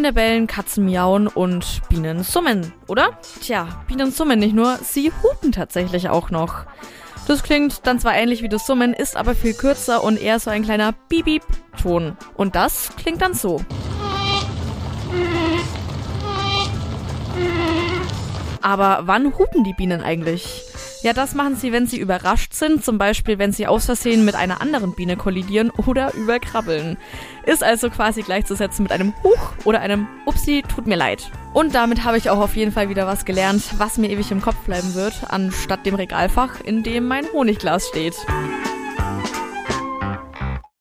Hunde bellen, Katzen miauen und Bienen summen, oder? Tja, Bienen summen nicht nur, sie hupen tatsächlich auch noch. Das klingt dann zwar ähnlich wie das Summen, ist aber viel kürzer und eher so ein kleiner Bip-Bip-Ton. Und das klingt dann so. Aber wann hupen die Bienen eigentlich? Ja, das machen sie, wenn sie überrascht sind, zum Beispiel wenn sie aus Versehen mit einer anderen Biene kollidieren oder überkrabbeln. Ist also quasi gleichzusetzen mit einem Huch oder einem Upsi, tut mir leid. Und damit habe ich auch auf jeden Fall wieder was gelernt, was mir ewig im Kopf bleiben wird, anstatt dem Regalfach, in dem mein Honigglas steht.